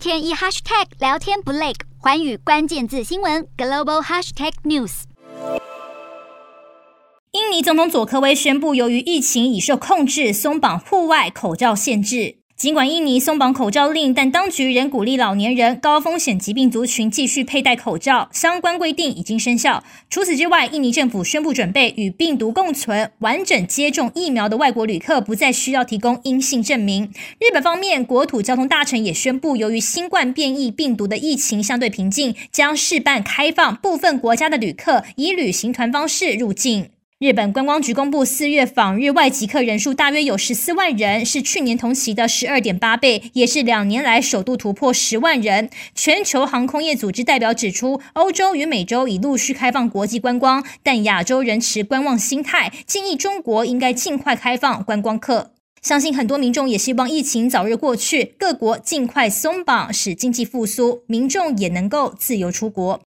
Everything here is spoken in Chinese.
天一 hashtag 聊天不累，环宇关键字新闻 global hashtag news。印尼总统佐科威宣布，由于疫情已受控制，松绑户外口罩限制。尽管印尼松绑口罩令，但当局仍鼓励老年人、高风险疾病族群继续佩戴口罩。相关规定已经生效。除此之外，印尼政府宣布准备与病毒共存，完整接种疫苗的外国旅客不再需要提供阴性证明。日本方面，国土交通大臣也宣布，由于新冠变异病毒的疫情相对平静，将试办开放部分国家的旅客以旅行团方式入境。日本观光局公布，四月访日外籍客人数大约有十四万人，是去年同期的十二点八倍，也是两年来首度突破十万人。全球航空业组织代表指出，欧洲与美洲已陆续开放国际观光，但亚洲仍持观望心态，建议中国应该尽快开放观光客。相信很多民众也希望疫情早日过去，各国尽快松绑，使经济复苏，民众也能够自由出国。